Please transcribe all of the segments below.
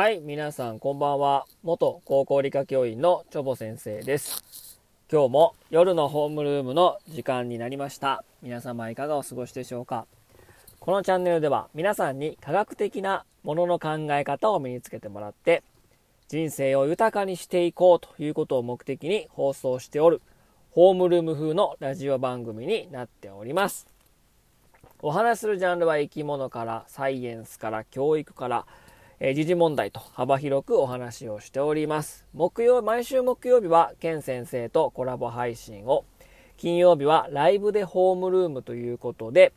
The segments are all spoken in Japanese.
はい、皆さんこんばんは。元高校理科教員のチョボ先生です。今日も夜のホームルームの時間になりました。皆様いかがお過ごしでしょうかこのチャンネルでは皆さんに科学的なものの考え方を身につけてもらって人生を豊かにしていこうということを目的に放送しておるホームルーム風のラジオ番組になっております。お話しするジャンルは生き物からサイエンスから教育からえー時事問題と幅広くお話をしております。木曜、毎週木曜日はケン先生とコラボ配信を、金曜日はライブでホームルームということで、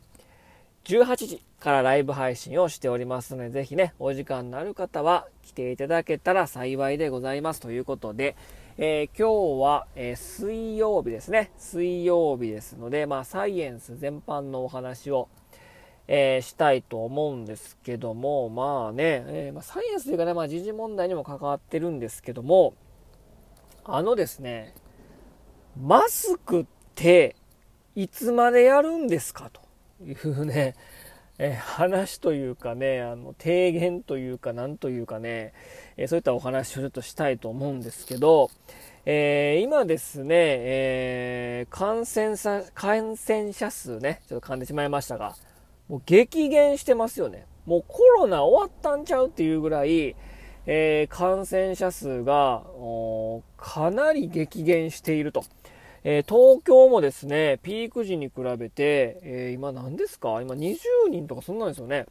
18時からライブ配信をしておりますので、ぜひね、お時間のある方は来ていただけたら幸いでございますということで、えー今日は、えー水曜日ですね。水曜日ですので、まあ、サイエンス全般のお話を、えーしたいと思うんですけども、まあね、えーまあ、サイエンスというかね、まあ、時事問題にも関わってるんですけども、あのですね、マスクっていつまでやるんですかというね、えー話というかね、あの、提言というか、なんというかね、えーそういったお話をちょっとしたいと思うんですけど、えー今ですね、えー感染者、感染者数ね、ちょっと噛んでしまいましたが、もう激減してますよね。もうコロナ終わったんちゃうっていうぐらい、えー感染者数がかなり激減していると。えー東京もですね、ピーク時に比べて、えー今何ですか？今20人とかそんなんですよね。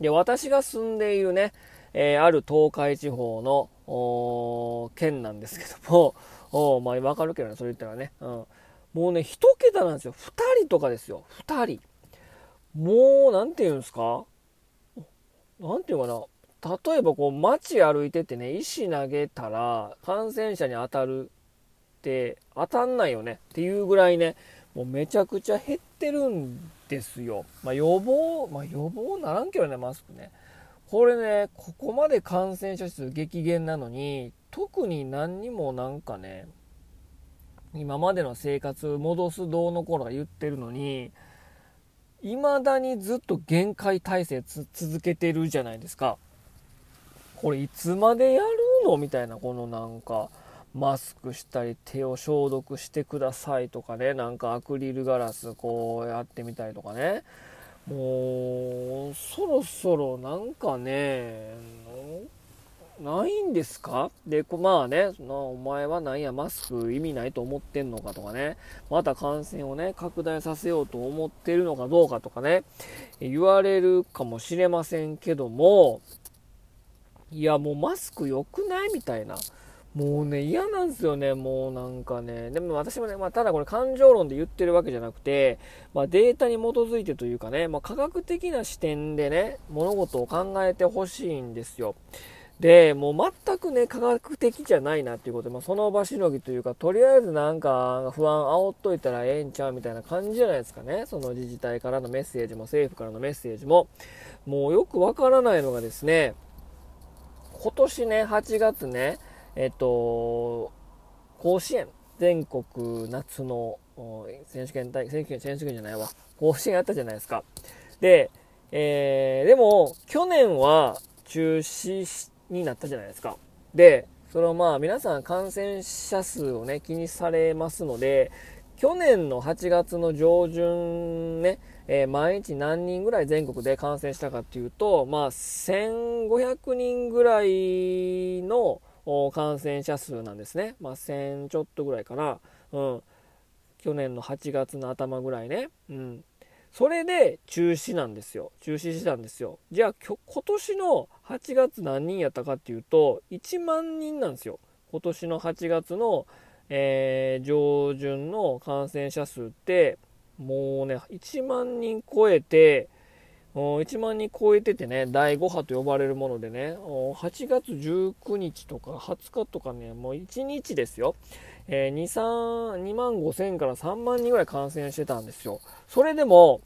で、私が住んでいるね、えある東海地方の県なんですけども、おまあわかるけどね、それ言ったらね。うん、もうね、一桁なんですよ。二人とかですよ。二人。もう、なんて言うんですか？なんていうかな？例えばこう街歩いててね、石投げたら感染者に当たるって当たんないよねっていうぐらいね、もうめちゃくちゃ減ってるんですよ。まあ予防、まあ予防ならんけどね、マスクね。これね、ここまで感染者数激減なのに、特に何にもなんかね、今までの生活戻すどうのこうのが言ってるのに、未だにずっと限界体制続けてるじゃないですか。これいつまでやるのみたいな、このなんか、マスクしたり手を消毒してくださいとかね、なんかアクリルガラスこうやってみたりとかね。もう、そろそろなんかね、ないんですか？で、まあね、なお前はなんやマスク意味ないと思ってんのかとかね、また感染をね、拡大させようと思ってるのかどうかとかね、言われるかもしれませんけども、いやもうマスク良くないみたいな。もうね、嫌なんですよね、もうなんかね。でも私もね、まあ、ただこれ感情論で言ってるわけじゃなくて、まあ、データに基づいてというかね、まあ、科学的な視点でね、物事を考えてほしいんですよ。で、もう全くね、科学的じゃないなっていうことで、まあ、その場しのぎというか、とりあえずなんか不安煽っといたらええんちゃうみたいな感じじゃないですかね。その自治体からのメッセージも、政府からのメッセージも。もうよくわからないのがですね、今年ね、8月ね、えっと、甲子園、全国夏の選手権大、選手権、選手権じゃないわ、甲子園あったじゃないですか。で、えーでも、去年は中止しになったじゃないですか。で、そのまあ皆さん感染者数をね、気にされますので、去年の8月の上旬ね、えー毎日何人ぐらい全国で感染したかっていうと、まあ、1500人ぐらいの感染者数なんですね。まあ、1000ちょっとぐらいかな。うん。去年の8月の頭ぐらいね。うん。それで中止なんですよ。中止したんですよ。じゃあ、今年の8月何人やったかっていうと、1万人なんですよ。今年の8月の、えー上旬の感染者数って、もうね、1万人超えて、1万人超えててね、第5波と呼ばれるものでね、8月19日とか20日とかね、もう1日ですよ。えー2、3、2万5千から3万人ぐらい感染してたんですよ。それでも、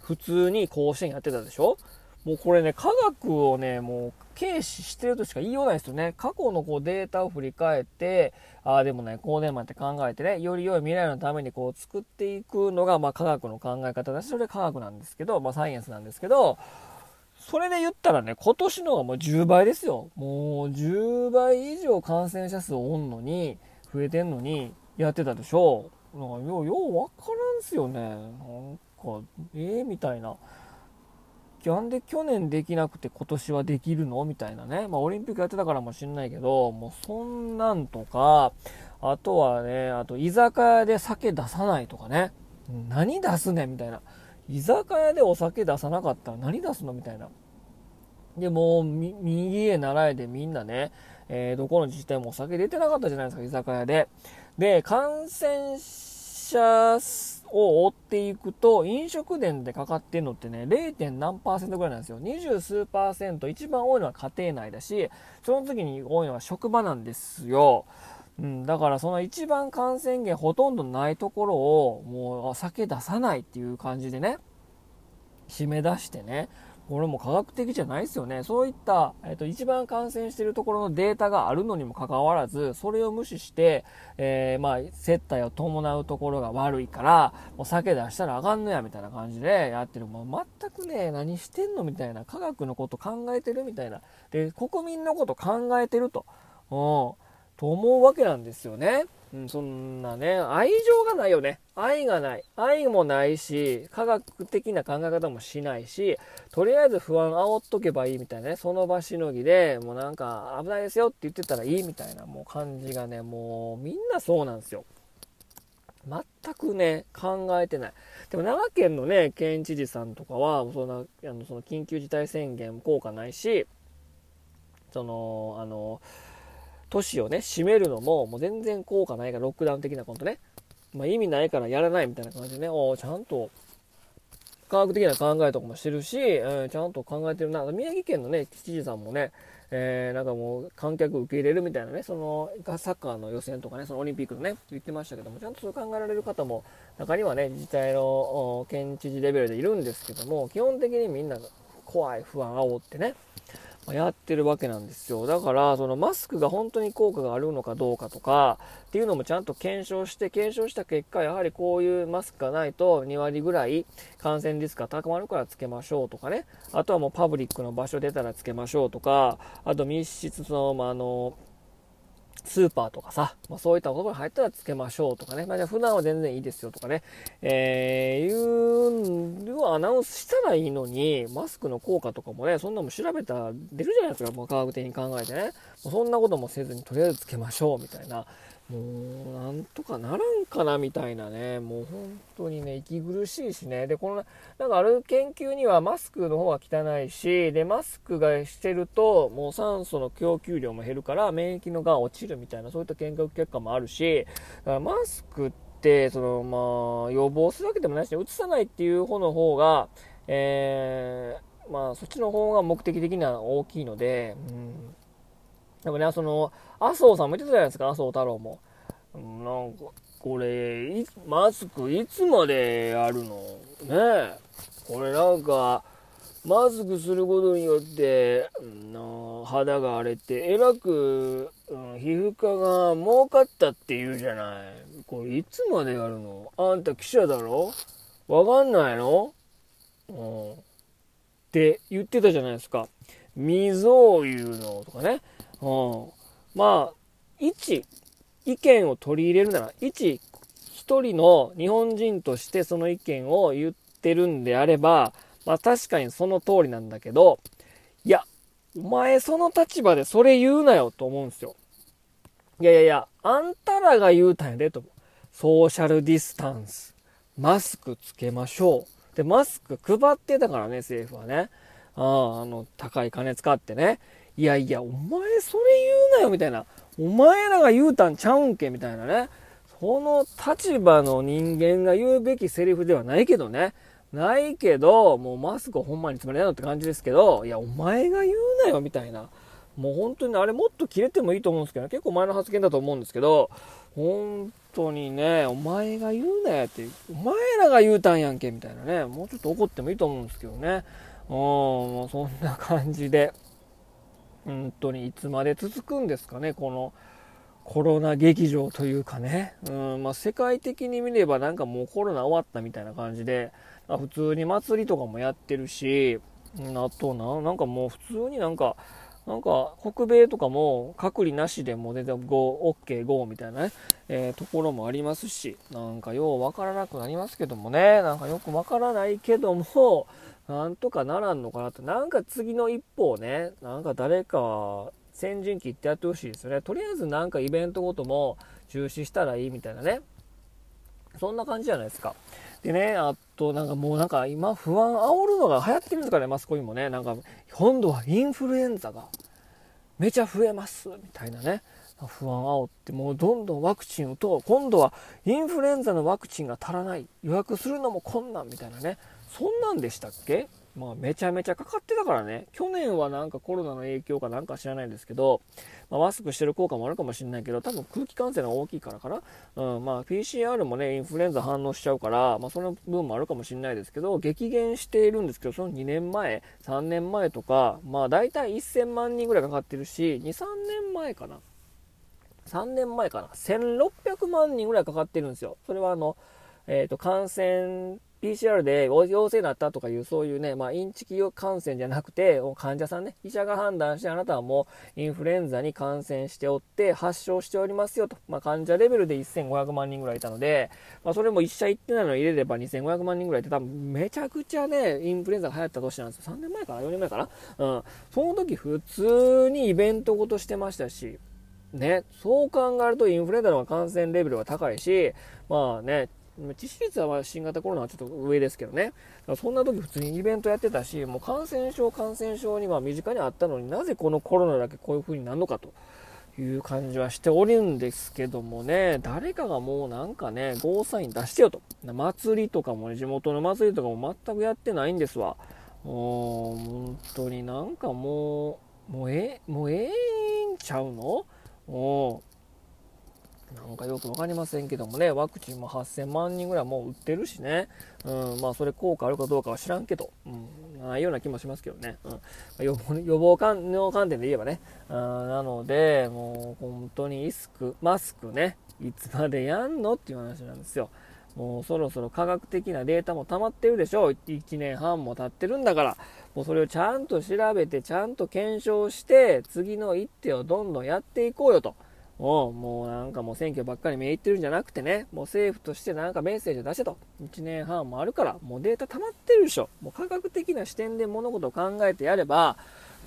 普通に甲子園やってたでしょ？もうこれね、科学をね、もう軽視してるとしか言いようないですよね。過去のこうデータを振り返って、ああ、でもね、こうでもって考えてね、より良い未来のためにこう作っていくのが、まあ科学の考え方だし、それ科学なんですけど、まあサイエンスなんですけど、それで言ったらね、今年のがもう10倍ですよ。もう10倍以上感染者数おんのに、増えてんのに、やってたでしょ。なんかよう、ようわからんすよね。なんか、ええー、みたいな。なんで去年できなくて今年はできるの？みたいなね。まあ、オリンピックやってたからもしんないけど、もうそんなんとか、あとはね、あと居酒屋で酒出さないとかね。何出すねみたいな。居酒屋でお酒出さなかったら何出すの？みたいな。で、もう、右へ習えでみんなね、えー、どこの自治体もお酒出てなかったじゃないですか、居酒屋で。で、感染者を追っていくと、飲食店でかかってるのってね、0. 何パーセントぐらいなんですよ。20数パーセント、一番多いのは家庭内だし、その時に多いのは職場なんですよ。うん、だからその一番感染源ほとんどないところを、もう酒出さないっていう感じでね、締め出してね、これも科学的じゃないですよね。そういった、えっ、と、一番感染しているところのデータがあるのにもかかわらず、それを無視して、えー、まあ、接待を伴うところが悪いから、もう酒出したらあかんのや、みたいな感じでやってる。もう全くね、何してんのみたいな、科学のこと考えてるみたいな。で、国民のこと考えてると。うん。と思うわけなんですよね。うん、そんなね、愛情がないよね。愛がない。愛もないし、科学的な考え方もしないし、とりあえず不安煽っとけばいいみたいなね、その場しのぎで、もうなんか危ないですよって言ってたらいいみたいなもう感じがね、もうみんなそうなんですよ。全くね、考えてない。でも長県のね、県知事さんとかは、そんな、あの、その緊急事態宣言効果ないし、その、あの、都市をね、閉めるのも、もう全然効果ないから、ロックダウン的なことね。まあ、意味ないからやらないみたいな感じでね、おちゃんと、科学的な考えとかもしてるし、えー、ちゃんと考えてるな。宮城県のね、知事さんもね、えー、なんかもう観客受け入れるみたいなね、そのサッカーの予選とかね、そのオリンピックのね、言ってましたけども、ちゃんとそう考えられる方も、中にはね、自治体の県知事レベルでいるんですけども、基本的にみんな怖い、不安煽ってね、やってるわけなんですよ。だから、そのマスクが本当に効果があるのかどうかとか、っていうのもちゃんと検証して、検証した結果、やはりこういうマスクがないと2割ぐらい感染リスクが高まるからつけましょうとかね。あとはもうパブリックの場所出たらつけましょうとか、あと密室の、まあ、あの、スーパーとかさ、まあ、そういったところに入ったらつけましょうとかね、まあ、じゃあ普段は全然いいですよとかね、えー、いうのをアナウンスしたらいいのに、マスクの効果とかもね、そんなも調べたら出るじゃないですか、もう科学的に考えてね。そんなこともせずにとりあえずつけましょうみたいな。もう、なんとかならんかなみたいなね、もう本当にね、息苦しいしね。で、この、なんかある研究にはマスクの方が汚いし、で、マスクがしてると、もう酸素の供給量も減るから、免疫のが落ちるみたいな、そういった研究結果もあるし、マスクって、その、まあ、予防するわけでもないし、うつさないっていう方の方が、えー、まあ、そっちの方が目的的には大きいので、うんでもね、その、麻生さんも言ってたじゃないですか、麻生太郎も。なんか、これ、マスクいつまでやるの？ねえ。これなんか、マスクすることによって、の肌が荒れて、えらく、うん、皮膚科が儲かったって言うじゃない。これいつまでやるの？あんた記者だろ？わかんないの？うん。って言ってたじゃないですか。水を言うのとかね。うん。まあ、一、意見を取り入れるなら、一、一人の日本人としてその意見を言ってるんであれば、まあ確かにその通りなんだけど、いや、お前その立場でそれ言うなよと思うんですよ。いやいやいや、あんたらが言うたんやでと。ソーシャルディスタンス。マスクつけましょう。で、マスク配ってたからね、政府はね。ああ、あの、高い金使ってね。いやいや、お前それ言うなよ、みたいな。お前らが言うたんちゃうんけ、みたいなね。その立場の人間が言うべきセリフではないけどね。ないけど、もうマスクほんまにつまりなのって感じですけど、いや、お前が言うなよ、みたいな。もう本当にあれもっと切れてもいいと思うんですけど、ね結構前の発言だと思うんですけど、本当にね、お前が言うなよって、お前らが言うたんやんけ、みたいなね。もうちょっと怒ってもいいと思うんですけどね。うん、もうそんな感じで。本当にいつまで続くんですかね、このコロナ劇場というかね、うんまあ、世界的に見ればなんかもうコロナ終わったみたいな感じで、まあ、普通に祭りとかもやってるし、あとな、なんかもう普通になんか、なんか北米とかも隔離なしでも全然 GO、OK、GO みたいなね、えー、ところもありますし、なんかようわからなくなりますけどもね、なんかよくわからないけども、なんとかならんのかなって、なんか次の一歩をね、なんか誰か先陣切ってやってほしいですよね。とりあえずなんかイベントごとも中止したらいいみたいなね。そんな感じじゃないですか。でね、あとなんかもうなんか今不安煽るのが流行ってるんですかね、マスコミもね。なんか今度はインフルエンザがめちゃ増えますみたいなね。不安煽ってもうどんどんワクチン打とう。今度はインフルエンザのワクチンが足らない。予約するのも困難みたいなね。そんなんでしたっけ？まあ、めちゃめちゃかかってたからね。去年はなんかコロナの影響かなんか知らないですけど、まあ、マスクしてる効果もあるかもしれないけど、多分空気感染が大きいからかな。うん、まあ、PCR もね、インフルエンザ反応しちゃうから、まあ、その分もあるかもしれないですけど、激減しているんですけど、その2年前、3年前とか、まあ、大体1000万人ぐらいかかってるし、2、3年前かな。3年前かな。1600万人ぐらいかかってるんですよ。それはあの、えっ、ー、と、感染 PCR で陽性になったとかいう、そういうね、まあ、インチキ感染じゃなくて、患者さんね、医者が判断して、あなたはもうインフルエンザに感染しておって、発症しておりますよと。まあ、患者レベルで1500万人ぐらいいたので、まあ、それも1社行ってないのに入れれば2500万人ぐらいって多分めちゃくちゃね、インフルエンザが流行った年なんですよ。3年前かな ?4 年前かな？うん。その時普通にイベントごとしてましたし、ね、そう考えるとインフルエンザの感染レベルは高いし、まあね、致死率は新型コロナはちょっと上ですけどね。そんな時普通にイベントやってたし、もう感染症、感染症には身近にあったのになぜこのコロナだけこういう風になるのかという感じはしておるんですけどもね、誰かがもうなんかね、ゴーサイン出してよと。祭りとかもね、地元の祭りとかも全くやってないんですわ。もう、本当になんかもう、もうええ、もうええんちゃうの？う。なんかよく分かりませんけどもね、ワクチンも8000万人ぐらいもう打ってるしね、うん、まあそれ効果あるかどうかは知らんけど、うん、ないような気もしますけどね、うん、予防予防の観点で言えばね、うん、なので、もう本当にイスク、マスクね、いつまでやんのっていう話なんですよ。もうそろそろ科学的なデータも溜まってるでしょう。1年半も経ってるんだから、もうそれをちゃんと調べて、ちゃんと検証して、次の一手をどんどんやっていこうよと。をもうなんかもう選挙ばっかり目いってるんじゃなくてね、もう政府としてなんかメッセージを出せと。1年半もあるから、もうデータ溜まってるでしょ。もう科学的な視点で物事を考えてやれば、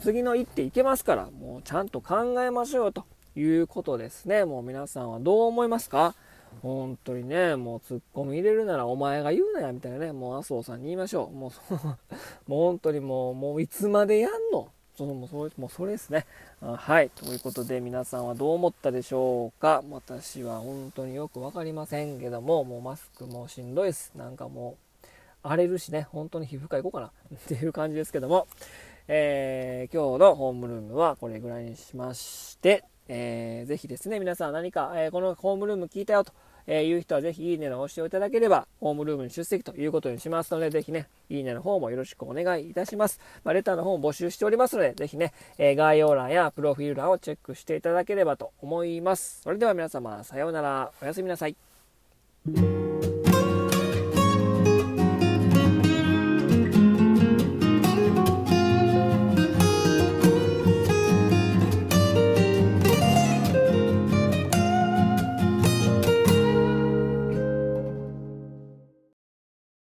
次の一手いけますから、もうちゃんと考えましょうよということですね。もう皆さんはどう思いますか？本当にね、もうツッコミ入れるならお前が言うなや、みたいなね、もう麻生さんに言いましょう。もう、もう本当にもう、もういつまでやんの？そのもうそれもうそれですね。はい。ということで皆さんはどう思ったでしょうか？私は本当によく分かりませんけども、もうマスクもしんどいです。なんかもう荒れるしね、本当に皮膚科行こうかな っていう感じですけども、えー、今日のホームルームはこれぐらいにしまして、えー、ぜひですね、皆さん何か、えー、このホームルーム聞いたよと、えー、いう人はぜひいいねの押していただければ、ホームルームに出席ということにしますので、ぜひね、いいねの方もよろしくお願いいたします。まあ、レターの方も募集しておりますので、ぜひね、えー、概要欄やプロフィール欄をチェックしていただければと思います。それでは皆様、さようなら。おやすみなさい。